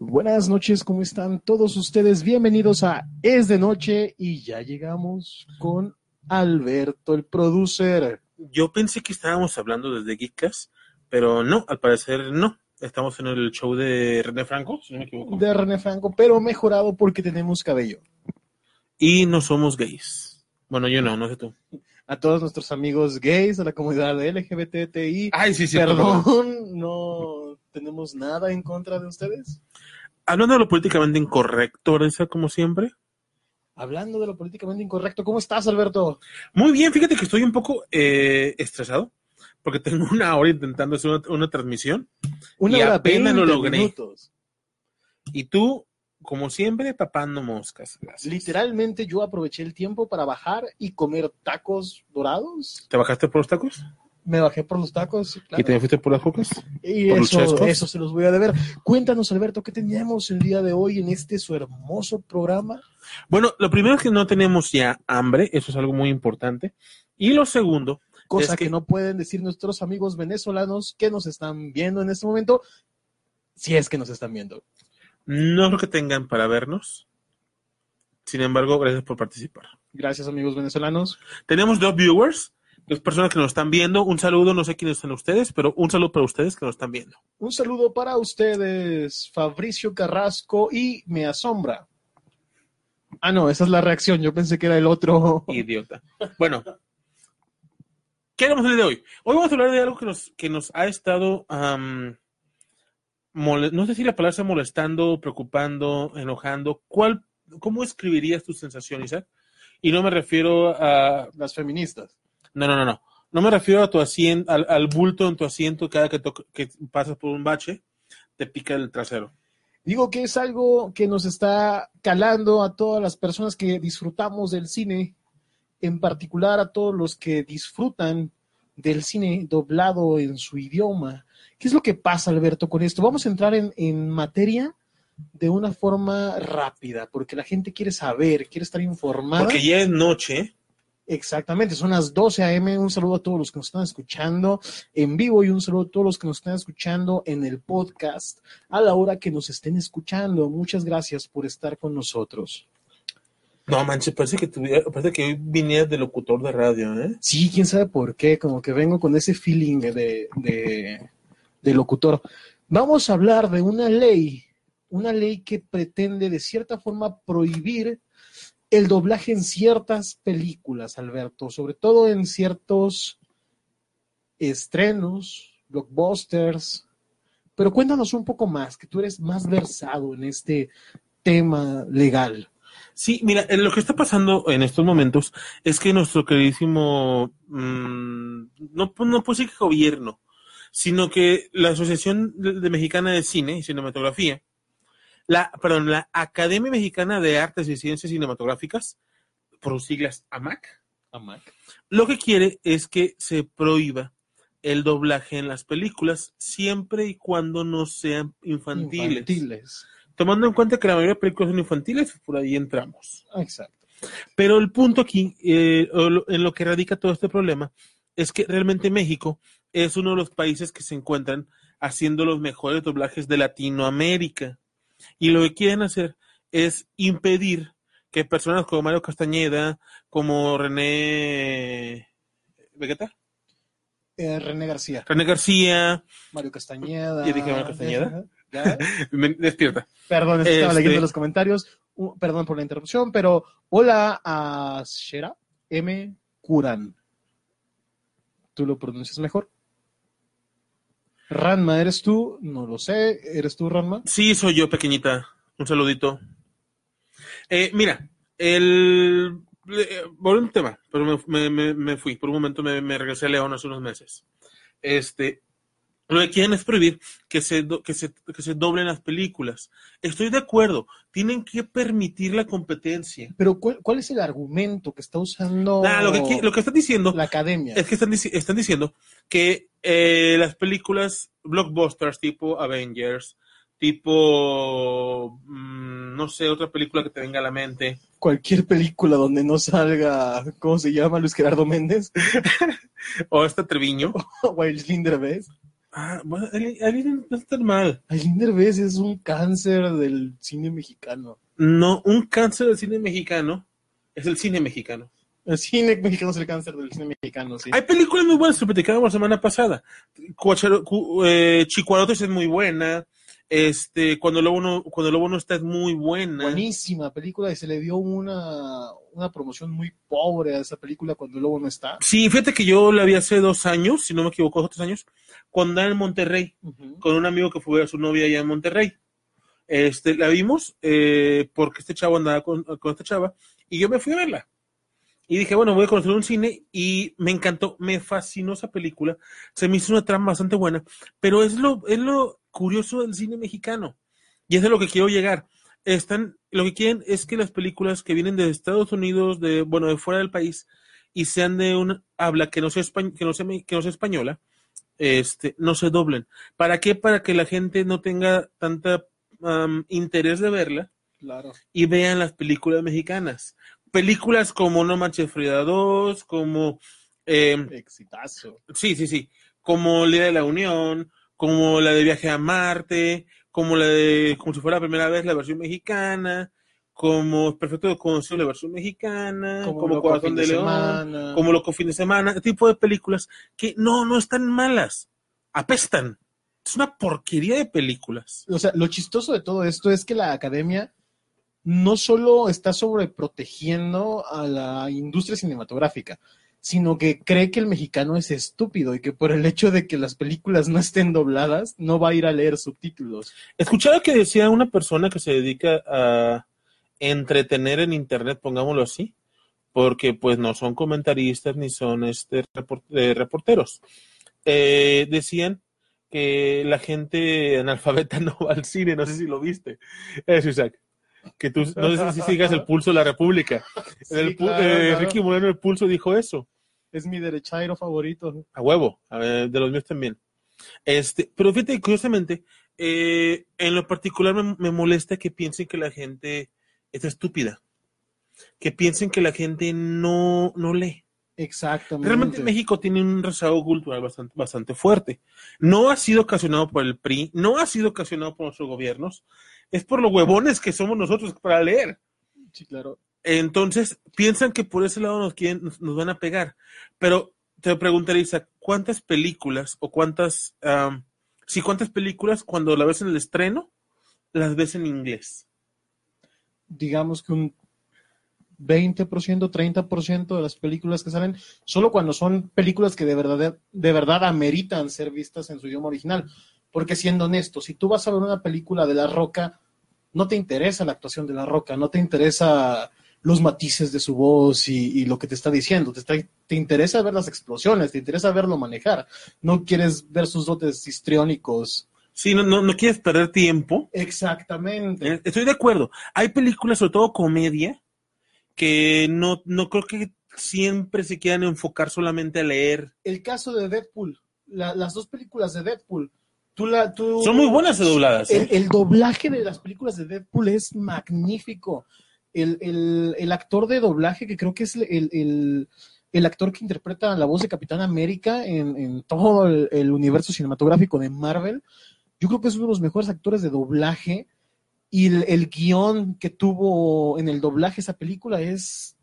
Buenas noches, ¿cómo están todos ustedes? Bienvenidos a Es de Noche y ya llegamos con Alberto, el producer. Yo pensé que estábamos hablando desde Geekas, pero no, al parecer no. Estamos en el show de René Franco, si no me equivoco. De René Franco, pero mejorado porque tenemos cabello. Y no somos gays. Bueno, yo no, no sé tú. A todos nuestros amigos gays, a la comunidad LGBTI. Ay, sí, sí. Perdón, no tenemos nada en contra de ustedes. Hablando de lo políticamente incorrecto, Vanessa, como siempre. Hablando de lo políticamente incorrecto, ¿cómo estás, Alberto? Muy bien, fíjate que estoy un poco eh, estresado porque tengo una hora intentando hacer una, una transmisión Una y hora apenas lo 20 logré. minutos. Y tú, como siempre, tapando moscas. Gracias. Literalmente yo aproveché el tiempo para bajar y comer tacos dorados. ¿Te bajaste por los tacos? Me bajé por los tacos. claro. ¿Y te fuiste por las focas? Y ¿Por los eso, eso se los voy a deber. Cuéntanos, Alberto, ¿qué teníamos el día de hoy en este su hermoso programa? Bueno, lo primero es que no tenemos ya hambre, eso es algo muy importante. Y lo segundo, Cosa Es que... que- no pueden decir nuestros amigos venezolanos que nos están viendo en este momento, si es que nos están viendo. no creo que tengan para vernos. Sin embargo, gracias por participar. Gracias, amigos venezolanos. Tenemos dos viewers, dos personas que nos están viendo. Un saludo, no sé quiénes son ustedes, pero un saludo para ustedes que nos están viendo. Un saludo para ustedes, Fabricio Carrasco y Me Asombra. Ah, no, esa es la reacción. Yo pensé que era el otro. Idiota. Bueno, ¿qué vamos a hablar de hoy? Hoy vamos a hablar de algo que nos, que nos ha estado, no sé si la palabra sea molestando, preocupando, enojando. ¿Cuál, ¿Cómo escribirías tu sensación, Isaac? Y no me refiero a... Las feministas. No, no, no, no. No me refiero a tu asiento, al, al bulto en tu asiento cada que, que pasas por un bache, te pica el trasero. Digo que es algo que nos está calando a todas las personas que disfrutamos del cine, en particular a todos los que disfrutan del cine doblado en su idioma. ¿Qué es lo que pasa, Alberto, con esto? Vamos a entrar en, en materia de una forma rápida, porque la gente quiere saber, quiere estar informada. Porque ya es noche. Exactamente, son las 12 a.m. Un saludo a todos los que nos están escuchando en vivo y un saludo a todos los que nos están escuchando en el podcast a la hora que nos estén escuchando. Muchas gracias por estar con nosotros. No, manches, parece que, tuviera, parece que hoy vinieras de locutor de radio, ¿eh? Sí, quién sabe por qué, como que vengo con ese feeling de, de, de locutor. Vamos a hablar de una ley, una ley que pretende de cierta forma prohibir el doblaje en ciertas películas, Alberto, sobre todo en ciertos estrenos, blockbusters. Pero cuéntanos un poco más, que tú eres más versado en este tema legal. Sí, mira, eh, lo que está pasando en estos momentos es que nuestro queridísimo, mm, no, pu- no que gobierno, sino que la Asociación de Mexicana de Cine y Cinematografía, la, perdón, la Academia Mexicana de Artes y Ciencias Cinematográficas, por sus siglas AMAC, lo que quiere es que se prohíba el doblaje en las películas siempre y cuando no sean infantiles. Infantiles. Tomando en cuenta que la mayoría de películas son infantiles, por ahí entramos. Exacto. Pero el punto aquí, eh, en lo que radica todo este problema, es que realmente México es uno de los países que se encuentran haciendo los mejores doblajes de Latinoamérica. Y lo que quieren hacer es impedir que personas como Mario Castañeda, como René Vegeta, Eh, René García, René García, Mario Castañeda. ¿Ya dije Mario Castañeda? ¿Ya? me- despierta. Perdón, es que estaba Este- leyendo los comentarios. Uh, perdón por la interrupción, pero hola a Shera M. Kuran. ¿Tú lo pronuncias mejor? Ranma, ¿eres tú? No lo sé. ¿Eres tú, Ranma? Sí, soy yo, pequeñita. Un saludito. Eh, mira, el... eh, un tema, pero me, me- me- me fui. Por un momento me, me regresé a León hace unos meses. Este, Lo que quieren es prohibir que se, do- que, se, que se doblen las películas. Estoy de acuerdo, tienen que permitir la competencia. Pero ¿cuál, cuál es el argumento que está usando Nah, lo, que, lo que están diciendo la academia? es que están, están diciendo que eh, las películas blockbusters tipo Avengers, tipo, mm, no sé, otra película que te venga a la mente, Cualquier película donde no salga, ¿cómo se llama? Luis Gerardo Méndez o esta Treviño. o Aislinn Derbez. Ah, bueno, no está tan mal. Derbez es un cáncer del cine mexicano. No, un cáncer del cine mexicano es el cine mexicano. El cine mexicano es el cáncer del cine mexicano, sí. Hay películas muy buenas que platicábamos la semana pasada. Cuacharo- cu- eh, Chicuarotes es muy buena. Este, cuando el lobo no, cuando el lobo no está es muy buena. Buenísima película y se le dio una, una promoción muy pobre a esa película cuando el lobo no está. Sí, fíjate que yo la vi hace dos años, si no me equivoco, dos tres años, cuando era en Monterrey, con un amigo que fue a su novia allá en Monterrey. Este, la vimos eh, porque este chavo andaba con, con esta chava y yo me fui a verla. Y dije, bueno, voy a conocer un cine y me encantó, me fascinó esa película. Se me hizo una trama bastante buena, pero es lo, es lo curioso del cine mexicano. Y es de lo que quiero llegar. Están, lo que quieren es que las películas que vienen de Estados Unidos, de, bueno, de fuera del país, y sean de una habla que no sea, que no sea, que no sea española, este, no se doblen. ¿Para qué? Para que la gente no tenga tanta am, interés de verla Claro. y vean las películas mexicanas. Películas como No Manches Frida 2, como eh, Exitazo. sí, sí, sí, como el Día de la Unión, como la de Viaje a Marte, como la de como si fuera la primera vez la versión mexicana, como Perfecto Desconocido la versión mexicana, como, Loco Corazón de, León, Semana. como Loco Fin de Semana, tipo de películas que no, no están malas, apestan. Es una porquería de películas. O sea, lo chistoso de todo esto es que la academia no solo está sobreprotegiendo a la industria cinematográfica, sino que cree que el mexicano es estúpido y que por el hecho de que las películas no estén dobladas, no va a ir a leer subtítulos. Escuchaba que decía una persona que se dedica a entretener en internet, pongámoslo así, porque pues no son comentaristas ni son este eh, reporteros. Eh, decían que la gente analfabeta no va al cine, no sé si lo viste. Eso, Isaac. Que tú, no sé si sigas el pulso de la República. El Sí, pu- claro, eh, claro. Ricky Moreno el pulso dijo eso. Es mi derechairo favorito. A huevo, a ver, de los míos también. Este, pero fíjate, curiosamente, eh, en lo particular me, me molesta que piensen que la gente es estúpida. Que piensen que la gente no, no lee. Exactamente. Realmente México tiene un rezago cultural bastante, bastante fuerte. No ha sido ocasionado por el PRI, no ha sido ocasionado por nuestros gobiernos, es por los huevones que somos nosotros para leer. Sí, claro. Entonces, piensan que por ese lado nos, quieren, nos, nos van a pegar. Pero te preguntaría, Isa, ¿cuántas películas o cuántas, sí, cuántas películas cuando la ves en el estreno, las ves en inglés? digamos que un 20%, 30% de las películas que salen, solo cuando son películas que de verdad, de verdad ameritan ser vistas en su idioma original. Porque siendo honesto, si tú vas a ver una película de La Roca, no te interesa la actuación de La Roca, no te interesa los matices de su voz y, y lo que te está diciendo, te, está- te interesa ver las explosiones, te interesa verlo manejar, no quieres ver sus dotes histriónicos. Sí, no, no, no quieres perder tiempo. Exactamente. Eh, Estoy de acuerdo. Hay películas, sobre todo comedia, que no, no creo que siempre se quieran enfocar solamente a leer. el caso de Deadpool, la- las dos películas de Deadpool, tú la, tú, Son muy buenas de dobladas. ¿eh? El, el doblaje de las películas de Deadpool es magnífico. El, el- el actor de doblaje, que creo que es el, el- el actor que interpreta la voz de Capitán América en, en todo el, universo cinematográfico de Marvel, yo creo que es uno de los mejores actores de doblaje. Y el, el guion que tuvo en el doblaje esa película es,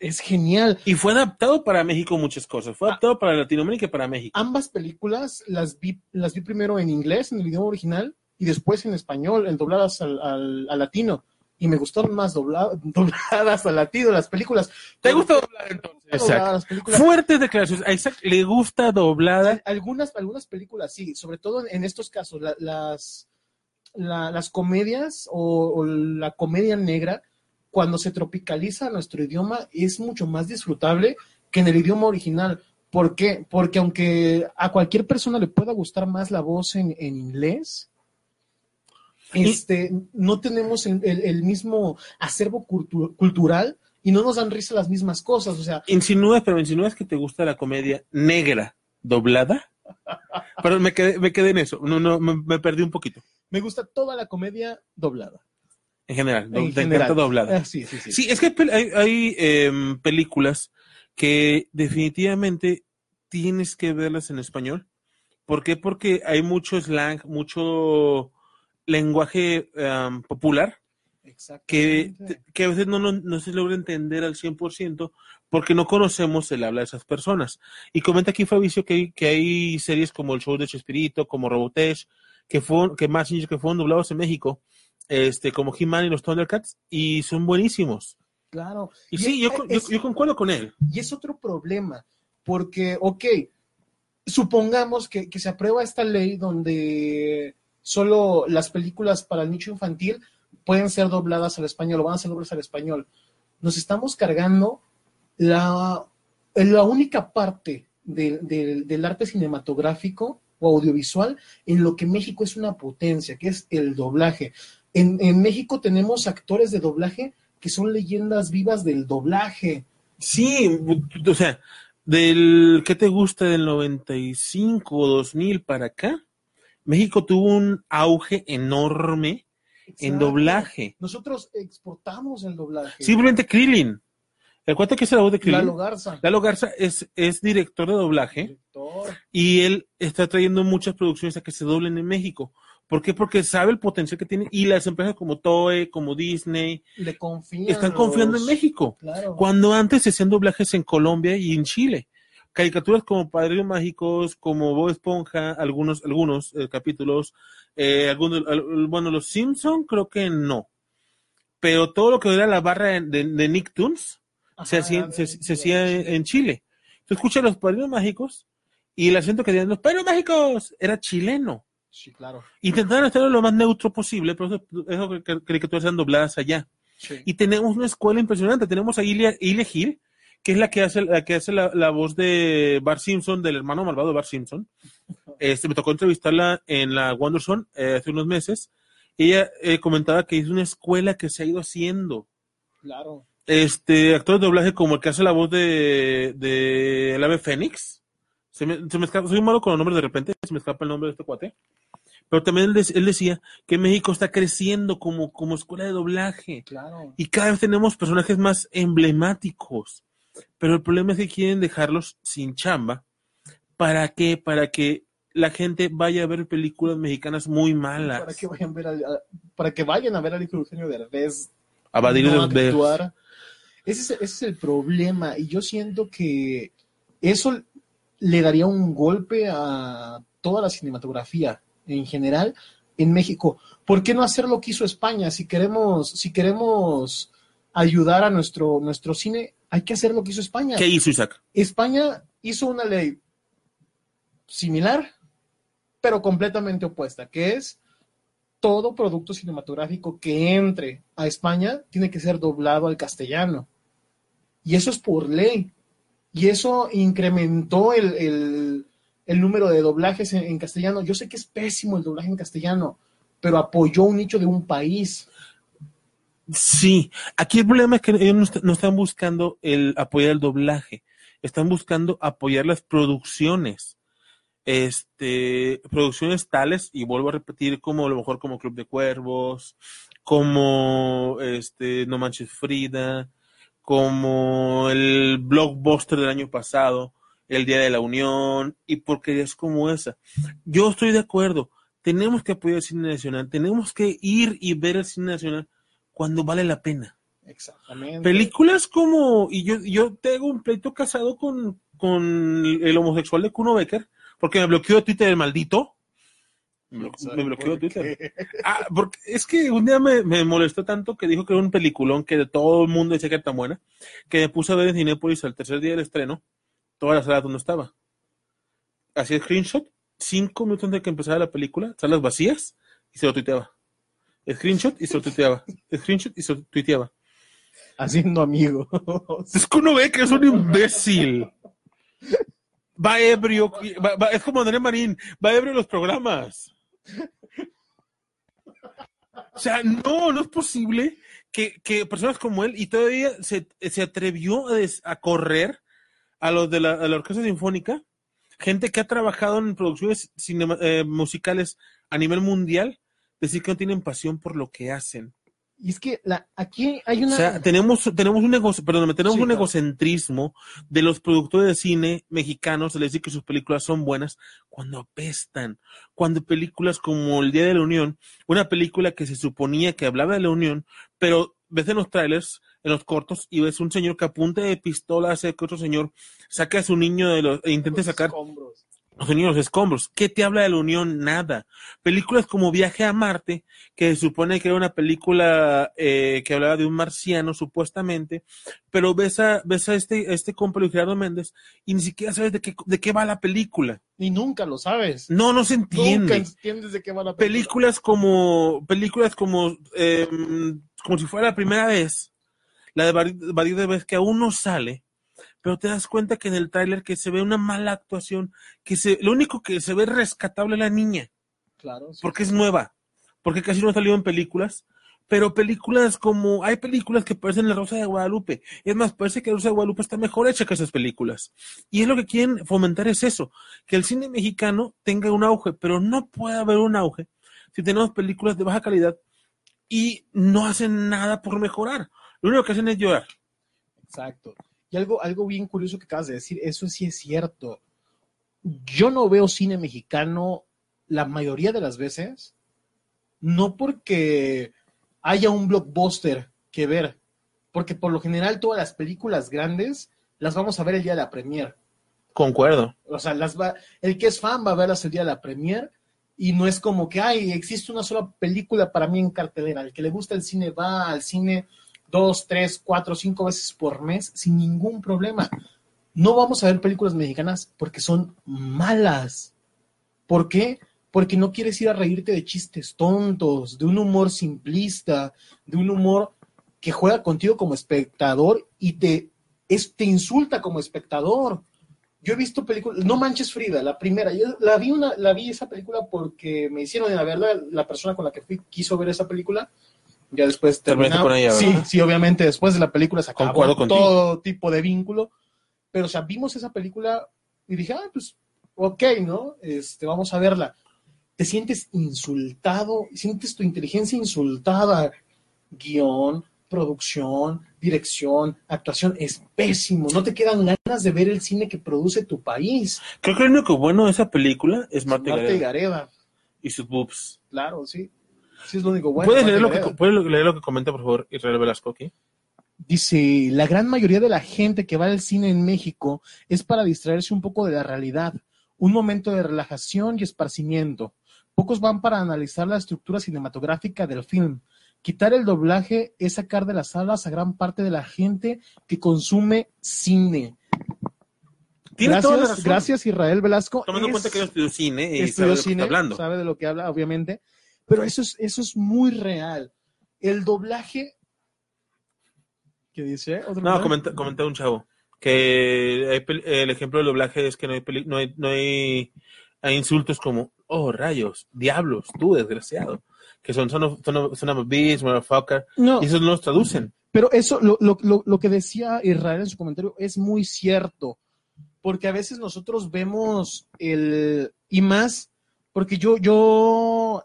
es genial. Y fue adaptado para México muchas cosas. Ah. Fue adaptado para Latinoamérica y para México. ambas películas las vi, las vi primero en inglés, en el idioma original, y después en español, en dobladas al, al- al latino. Y me gustaron más dobla- dobladas al latino las películas. ¿Te gusta doblar entonces? Las películas. Fuertes declaraciones. A Isaac le gusta doblada. Algunas, algunas películas sí, sobre todo en estos casos, la- las, la- las comedias o, o la comedia negra, cuando se tropicaliza a nuestro idioma, es mucho más disfrutable que en el idioma original. ¿Por qué? Porque aunque a cualquier persona le pueda gustar más la voz en, en inglés, este, no tenemos el, el- el mismo acervo cultu- cultural y no nos dan risa las mismas cosas. O sea, Insinúas, pero insinúas que te gusta la comedia negra doblada. Pero me quedé, me quedé en eso. No, no, me, me perdí un poquito. me gusta toda la comedia doblada. En general, En te general. doblada. Ah, sí, sí, sí. Sí, es que hay, hay, em, películas que definitivamente tienes que verlas en español. ¿Por qué? Porque hay mucho slang, mucho lenguaje em, popular que, que a veces no, no, no se logra entender al 100% porque no conocemos el habla de esas personas. Y comenta aquí Fabricio que hay, que hay series como el show de Chespirito, como Robotech, que fueron, que más que fueron doblados en México, este, como He-Man y los Thundercats, y son buenísimos. Claro. Y, sí, yo, es- con- yo, yo concuerdo con él. Y es otro problema, porque, ok, supongamos que, que se aprueba esta ley donde solo las películas para el nicho infantil pueden ser dobladas al español o van a ser dobladas al español. Nos estamos cargando la, la única parte de- de- del arte cinematográfico o audiovisual en lo que México es una potencia, que es el doblaje. En, en México tenemos actores de doblaje que son leyendas vivas del doblaje. Sí, o sea, del ¿qué te gusta del 95 o 2000 para acá? México tuvo un auge enorme en doblaje. Nosotros exportamos el doblaje. Simplemente Krillin. El cuate que es la voz de Krillin. Lalo Garza. Lalo Garza es, es director de doblaje Director. y él está trayendo muchas producciones a que se doblen en México. ¿Por qué? Porque sabe el potencial que tiene y las empresas como Toei, como Disney, Le confían. están confiando en México. Claro. Cuando antes se hacían doblajes en Colombia y en Chile. Caricaturas como Padrinos Mágicos, como Bob Esponja, algunos, algunos eh, capítulos, eh, algunos, al- bueno, los Simpson creo que no. Pero todo lo que era la barra de, de- de Nicktoons se hacía, se, hacía en, en Chile. Tú escuchas los Padrinos Mágicos y el acento que tenían los Padrinos Mágicos era chileno. Sí, claro. Intentaron hacerlo lo más neutro posible, pero eso, eso que que- caricaturas eran dobladas allá Sí. y tenemos una escuela impresionante. Tenemos a Ilia, Ilia Gil, que es la que hace, la, que hace la, la voz de Bart Simpson, del hermano malvado Bart Simpson. Este, me tocó entrevistarla en la Wonderson eh, hace unos meses. Ella eh, comentaba que es una escuela que se ha ido haciendo. Claro. Este, actores de doblaje como el que hace la voz de, de el ave Fénix. Se me, se me escapa, soy malo con los nombres de repente, se me escapa el nombre de este cuate. Pero también él, dec- él decía que México está creciendo como, como escuela de doblaje. Claro. Y cada vez tenemos personajes más emblemáticos. Pero el problema es que quieren dejarlos sin chamba. ¿Para qué? Para que la gente vaya a ver películas mexicanas muy malas. Para que vayan a ver al- a, para que vayan a ver de Eugenio Derbez A Badir no de- de- actuar. Ese es, ese es el problema. Y yo siento que eso le daría un golpe a toda la cinematografía en general en México. ¿Por qué no hacer lo que hizo España? Si queremos, si queremos ayudar a nuestro, nuestro cine, hay que hacer lo que hizo España. ¿Qué hizo Isaac? España hizo una ley similar, pero completamente opuesta, que es todo producto cinematográfico que entre a España tiene que ser doblado al castellano. Y eso es por ley. Y eso incrementó el, el- el número de doblajes en, castellano. Yo sé que es pésimo el doblaje en castellano, pero apoyó un nicho de un país. Sí, aquí el problema es que ellos no, no están buscando el apoyar el doblaje, están buscando apoyar las producciones. Este, producciones tales, y vuelvo a repetir, como a lo mejor como Club de Cuervos, como este, No Manches Frida, como el blockbuster del año pasado, El Día de la Unión, y porquerías como esa. Yo estoy de acuerdo, tenemos que apoyar el cine nacional, tenemos que ir y ver el cine nacional cuando vale la pena. Exactamente. Películas como, y yo, yo tengo un pleito casado con, con el homosexual de Kuno Becker, porque me bloqueó Twitter el maldito. Me blo- me bloqueó Twitter. Ah, porque es que un día me, me molestó tanto que dijo que era un peliculón que de todo el mundo decía que era tan buena, que me puse a ver en Cinépolis al tercer día del estreno, todas las salas donde estaba. Hacía screenshot, cinco minutos antes de que empezara la película, salas vacías, y se lo tuiteaba. Screenshot y se lo tuiteaba. Screenshot y se lo tuiteaba. Haciendo amigos. Es que uno ve que es un imbécil. va ebrio, va- va- es como André Marín, va ebrio los programas. O sea, no, no es posible que, que personas como él, y todavía se, se atrevió a, des- a correr a los de la, a la Orquesta Sinfónica, gente que ha trabajado en producciones cinema- eh, musicales a nivel mundial, decir que no tienen pasión por lo que hacen. Y es que la, aquí hay una... O sea, tenemos, tenemos un tenemos Sí, un claro. egocentrismo de los productores de cine mexicanos de decir que sus películas son buenas cuando apestan. Cuando películas como El Día de la Unión, una película que se suponía que hablaba de la Unión, pero ves en los trailers, en los cortos, y ves un señor que apunta de pistola hace que otro señor saque a su niño de los, e intente sacar escombros. los niños los escombros. ¿Qué te habla de la Unión? Nada. Películas como Viaje a Marte, que se supone que era una película eh, que hablaba de un marciano, supuestamente, pero ves a, ves a este, a este compa Gerardo Méndez y ni siquiera sabes de qué, de qué va la película. Y nunca lo sabes. No, no se Nunca entiende. entiendes de qué va la película. Películas como, películas como, eh, como si fuera la primera vez, la de varios de vez que aún no sale, pero te das cuenta que en el tráiler que se ve una mala actuación, que se, lo único que se ve rescatable es la niña, Claro, sí. porque es nueva, porque casi no ha salido en películas, pero películas como, hay películas que parecen La Rosa de Guadalupe, es más, parece que La Rosa de Guadalupe está mejor hecha que esas películas, y es lo que quieren fomentar es eso, que el cine mexicano tenga un auge, pero no puede haber un auge si tenemos películas de baja calidad y no hacen nada por mejorar, lo único que hacen es llorar. Exacto. Y algo, algo bien curioso que acabas de decir, eso sí es cierto. Yo no veo cine mexicano la mayoría de las veces, no porque haya un blockbuster que ver, porque por lo general todas las películas grandes las vamos a ver el día de la premier. Concuerdo. O sea, las va, el que es fan va a verlas el día de la premier y no es como que, ay, existe una sola película para mí en cartelera. El que le gusta el cine va al cine dos, tres, cuatro, cinco veces por mes sin ningún problema. No vamos a ver películas mexicanas porque son malas. ¿Por qué? Porque no quieres ir a reírte de chistes tontos, de un humor simplista, de un humor que juega contigo como espectador y te, te insulta como espectador. Yo he visto películas, No Manches Frida, la primera, yo la vi una, la vi esa película porque me hicieron ir a verla, la persona con la que fui quiso ver esa película, ya después terminaba- con ella, Sí, sí, obviamente después de la película se acabó Concuerdo contigo. todo tipo de vínculo, pero o sea, vimos esa película y dije, ah, pues, ok, ¿no? Este, vamos a verla. Te sientes insultado, sientes tu inteligencia insultada, guion, producción, dirección, actuación, es pésimo. No te quedan ganas de ver el cine que produce tu país. Creo que lo único bueno de esa película es Marta Marta y Gareda, y sus boobs. claro, sí. Sí, es lo único bueno. ¿Puedes, leer lo que. ¿Puedes leer lo que comenta, por favor, Israel Velasco aquí? Dice, la gran mayoría de la gente que va al cine en México es para distraerse un poco de la realidad, un momento de relajación y esparcimiento. Pocos van para analizar la estructura cinematográfica del film. Quitar el doblaje es sacar de las salas a gran parte de la gente que consume cine. Tiene toda la Gracias, razón. gracias Israel Velasco. Tomando en cuenta que yo estudió cine y sabe de lo que cine, está hablando. sabe de lo que habla, obviamente, pero eso es, eso es muy real. El doblaje, ¿qué dice? ¿Otro No, comenta, comenta un chavo que hay el ejemplo del doblaje es que no hay, peli- no hay, no hay, hay insultos como, oh, rayos, diablos, tú, desgraciado, que son son son son bitch, motherfucker, No, y esos no los traducen. pero eso, lo, lo, lo, lo que decía Israel en su comentario es muy cierto, porque a veces nosotros vemos el, y más, porque yo, yo,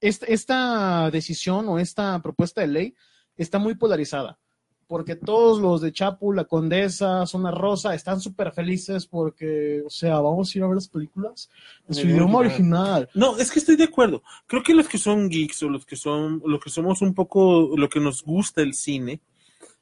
esta, esta decisión o esta propuesta de ley está muy polarizada, porque todos los de Chapu, la Condesa, Zona Rosa, están súper felices porque, o sea, vamos a ir a ver las películas en su idioma original. original. No, es que estoy de acuerdo. Creo que los que son geeks o los que son, los que somos un poco, lo que nos gusta el cine,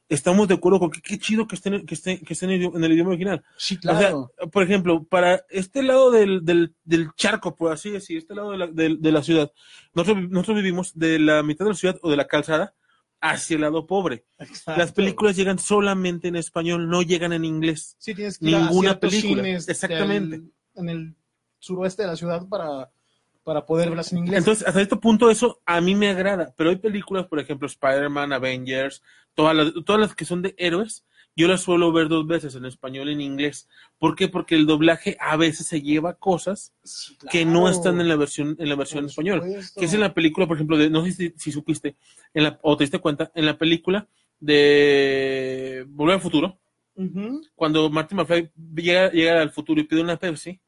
estamos de acuerdo con que qué chido que estén, que estén, que estén en el idioma- original. Sí, O sea, por ejemplo, para este lado del, del, del charco, por así decir, este lado de la, del- de la ciudad, nosotros, nosotros vivimos de la mitad de la ciudad o de la calzada hacia el lado pobre. Exacto. Las películas llegan solamente en español, no llegan en inglés. Sí, tienes que Ninguna película. cines Exactamente. del- en el suroeste de la ciudad para, para poder verlas en inglés. Entonces, hasta este punto eso a mí me agrada, pero hay películas, por ejemplo, Spider-Man, Avengers, todas las, todas las que son de héroes, yo las suelo ver dos veces, en español y en inglés. ¿Por qué? Porque el doblaje a veces se lleva cosas Sí, que no están en la versión en la versión en español. Que es en la película, por ejemplo, de, no sé si, si supiste, en la, o te diste cuenta, en la película de Volver al Futuro, cuando Martin McFly llega, llega al futuro y pide una Pepsi,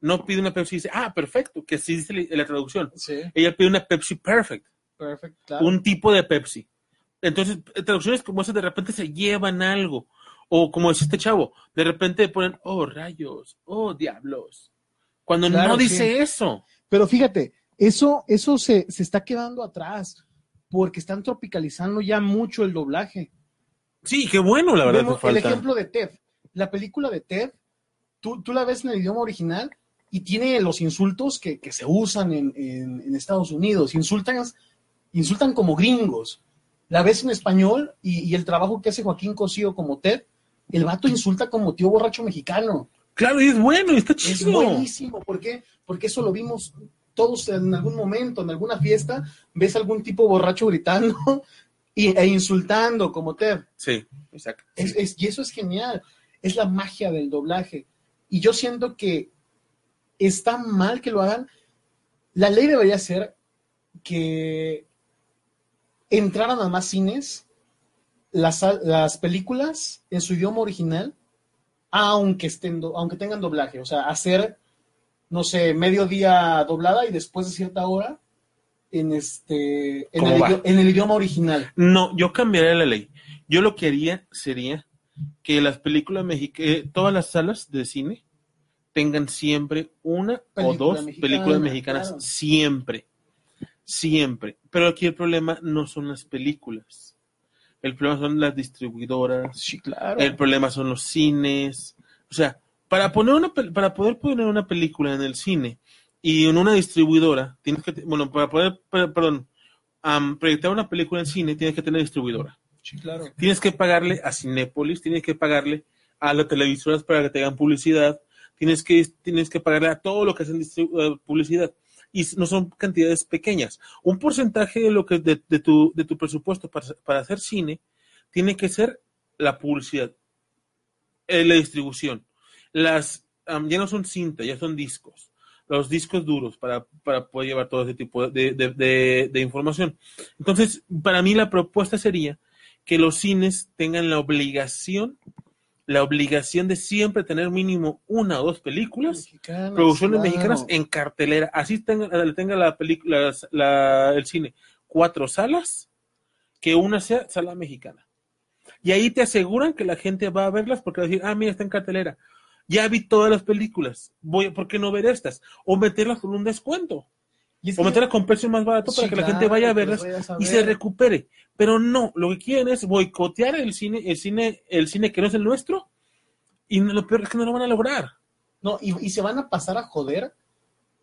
no pide una Pepsi y dice, ah, perfecto, que así dice la, la traducción. Sí, Ella pide una Pepsi Perfect, perfecto. claro. un tipo de Pepsi. Entonces, traducciones como esas de repente se llevan algo. O como dice este chavo, de repente ponen, oh, rayos, oh, diablos. Cuando Claro, no dice sí. eso. Pero fíjate, eso, eso se, se está quedando atrás porque están tropicalizando ya mucho el doblaje. Sí, qué bueno, la verdad, Vemos que falta. El ejemplo de Ted. La película de Ted, tú, tú la ves en el idioma original y tiene los insultos que, que se usan en, en- en Estados Unidos. Insultan, insultan como gringos. La ves en español y, y el trabajo que hace Joaquín Cosío como Ted, el vato insulta como tío borracho mexicano. Claro, y es bueno, está Es chido. buenísimo. ¿Por qué? Porque eso lo vimos todos en algún momento, en alguna fiesta, ves algún tipo borracho gritando y, e insultando como Ted. Sí, exacto. Es- es- y eso es genial. Es la magia del doblaje. Y yo siento que está mal que lo hagan. La ley debería ser que entraran a más cines las, las películas en su idioma original, aunque, estén, do- aunque tengan doblaje. O sea, hacer, no sé, mediodía doblada y después de cierta hora en, este, en, ¿Cómo el, en idioma original. No, yo cambiaría la ley. Yo lo que haría sería que las películas mexicanas, todas las salas de cine tengan siempre una o dos mexicana, películas mexicanas, claro. siempre, siempre. Pero aquí el problema no son las películas, el problema son las distribuidoras, Sí, claro. el problema son los cines. O sea, para poner una para poder poner una película en el cine y en una distribuidora, tienes que, bueno, para poder, per- perdón, am, proyectar una película en cine, tienes que tener distribuidora. Sí, claro. Tienes que pagarle a Cinépolis, tienes que pagarle a las televisoras para que te hagan publicidad, tienes que, tienes que pagarle a todo lo que hacen eh, publicidad. Y no son cantidades pequeñas. Un porcentaje de lo que de, tu, de tu presupuesto para, para hacer cine tiene que ser la publicidad, eh, la distribución. Las am, ya no son cinta, ya son discos. Los discos duros para, para poder llevar todo ese tipo de- de- de información. Entonces, para mí la propuesta sería que los cines tengan la obligación, la obligación de siempre tener mínimo una o dos películas, Mexicanas, producciones claro. mexicanas en cartelera. Así tenga, tenga la película, la- el cine cuatro salas, que una sea sala mexicana. Y ahí te aseguran que la gente va a verlas porque va a decir, ah, mira, está en cartelera. Ya vi todas las películas, voy, ¿por qué no ver estas? O meterlas con un descuento. Y O meterlas con precio más barato para que la gente vaya a verlas a y se recupere. Pero no, lo que quieren es boicotear el cine, el cine, el cine que no es el nuestro, y lo peor es que no lo van a lograr. No, y, y se van a pasar a joder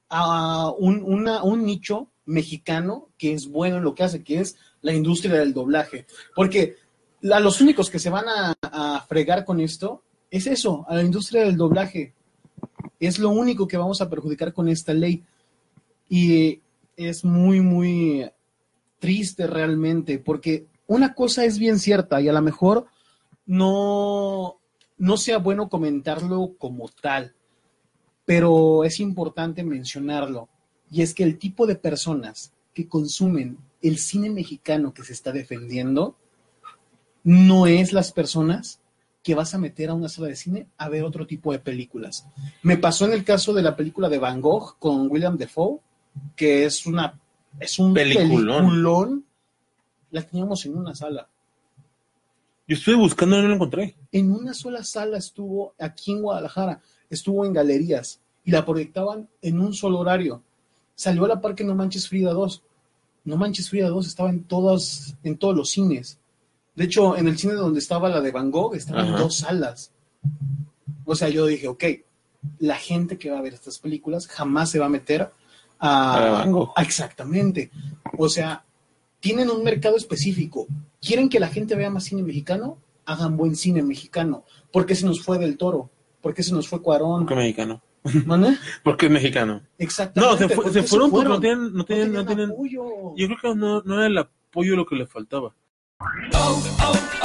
a un, una- un nicho mexicano que es bueno en lo que hace, que es la industria del doblaje. Porque la- los únicos que se van a, a fregar con esto es eso, a la industria del doblaje. Es lo único que vamos a perjudicar con esta ley. Y es muy, muy triste realmente, porque una cosa es bien cierta y a lo mejor no, no sea bueno comentarlo como tal, pero es importante mencionarlo. Y es que el tipo de personas que consumen el cine mexicano que se está defendiendo no es las personas que vas a meter a una sala de cine a ver otro tipo de películas. Me pasó en el caso de la película de Van Gogh con William Defoe, que es una es un Peliculón. peliculón. La teníamos en una sala. Yo estuve buscando y no lo encontré. En una sola sala estuvo aquí en Guadalajara, estuvo en galerías y la proyectaban en un solo horario. Salió a la par que No Manches Frida 2. No Manches Frida 2 estaba en todas, en todos los cines. De hecho, en el cine donde estaba la de Van Gogh, estaban Ajá. dos salas. O sea, yo dije, ok, la gente que va a ver estas películas jamás se va a meter a, A exactamente. O sea, tienen un mercado específico. ¿Quieren que la gente vea más cine mexicano? Hagan buen cine mexicano. ¿Por qué se nos fue del toro? ¿Por qué se nos fue Cuarón? Porque mexicano. ¿Mande? Porque es mexicano. Exactamente. No, se, fue- ¿por se fueron porque no tienen, no No tienen, no tenían tienen. apoyo. Yo creo que no, no era el apoyo lo que le faltaba. oh, oh.